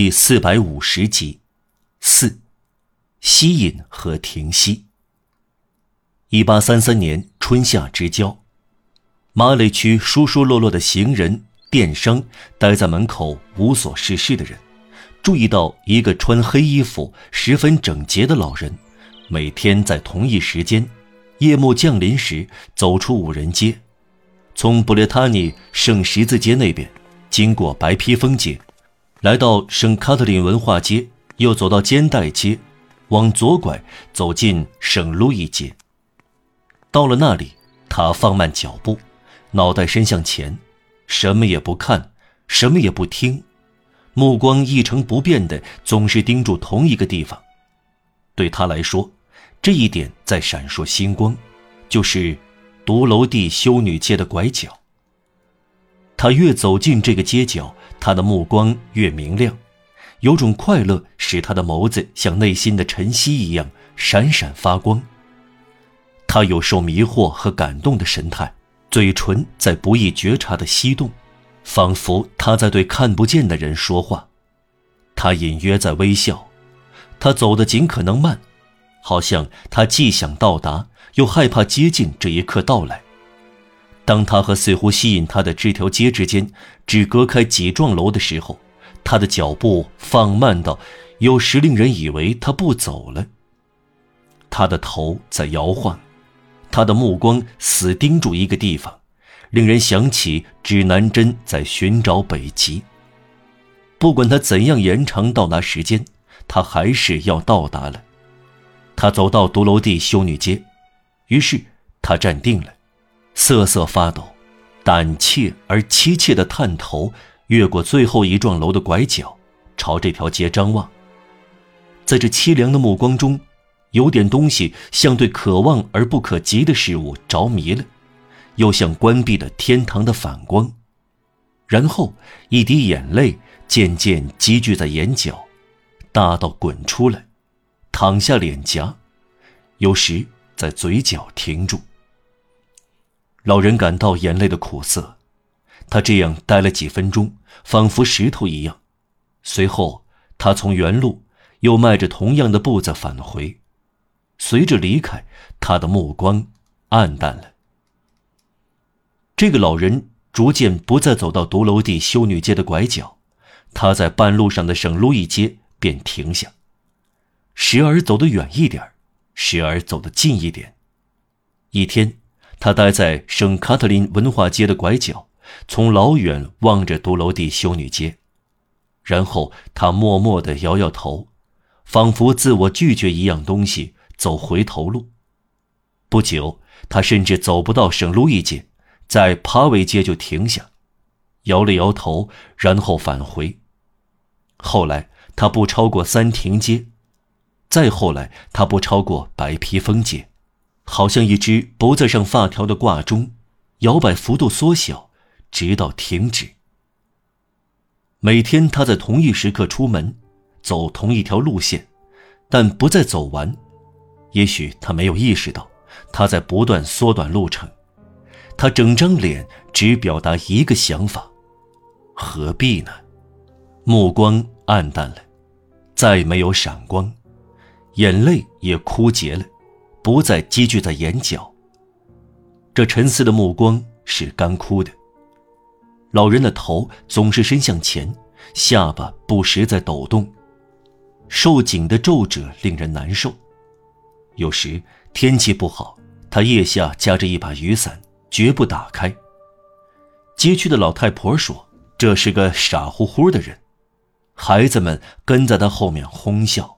第四百五十集，四，吸引和停息。一八三三年春夏之交，马累区疏疏落落的行人、电商，待在门口无所事事的人，注意到一个穿黑衣服、十分整洁的老人，每天在同一时间，夜幕降临时走出五人街，从布列塔尼圣十字街那边，经过白披风街。来到圣卡特琳文化街，又走到肩带街，往左拐，走进圣路易街。到了那里，他放慢脚步，脑袋伸向前，什么也不看，什么也不听，目光一成不变的总是盯住同一个地方。对他来说，这一点在闪烁星光，就是独楼地修女街的拐角。他越走进这个街角。他的目光越明亮，有种快乐使他的眸子像内心的晨曦一样闪闪发光。他有受迷惑和感动的神态，嘴唇在不易觉察的翕动，仿佛他在对看不见的人说话。他隐约在微笑，他走得尽可能慢，好像他既想到达，又害怕接近这一刻到来。当他和似乎吸引他的这条街之间只隔开几幢楼的时候，他的脚步放慢到，有时令人以为他不走了。他的头在摇晃，他的目光死盯住一个地方，令人想起指南针在寻找北极。不管他怎样延长到达时间，他还是要到达了。他走到独楼地修女街，于是他站定了。瑟瑟发抖，胆怯而凄切的探头越过最后一幢楼的拐角，朝这条街张望。在这凄凉的目光中，有点东西像对可望而不可及的事物着迷了，又像关闭了天堂的反光。然后，一滴眼泪渐渐积聚在眼角，大到滚出来，淌下脸颊，有时在嘴角停住。老人感到眼泪的苦涩，他这样待了几分钟，仿佛石头一样。随后，他从原路又迈着同样的步子返回。随着离开，他的目光暗淡了。这个老人逐渐不再走到独楼地修女街的拐角，他在半路上的省路一街便停下，时而走得远一点时而走得近一点。一天。他待在圣卡特琳文化街的拐角，从老远望着独楼地修女街，然后他默默地摇摇头，仿佛自我拒绝一样东西，走回头路。不久，他甚至走不到圣路易街，在帕维街就停下，摇了摇头，然后返回。后来，他不超过三亭街，再后来，他不超过白披风街。好像一只不再上发条的挂钟，摇摆幅度缩小，直到停止。每天他在同一时刻出门，走同一条路线，但不再走完。也许他没有意识到，他在不断缩短路程。他整张脸只表达一个想法：何必呢？目光暗淡了，再没有闪光，眼泪也枯竭了。不再积聚在眼角。这沉思的目光是干枯的。老人的头总是伸向前，下巴不时在抖动，受紧的皱褶令人难受。有时天气不好，他腋下夹着一把雨伞，绝不打开。街区的老太婆说：“这是个傻乎乎的人。”孩子们跟在他后面哄笑。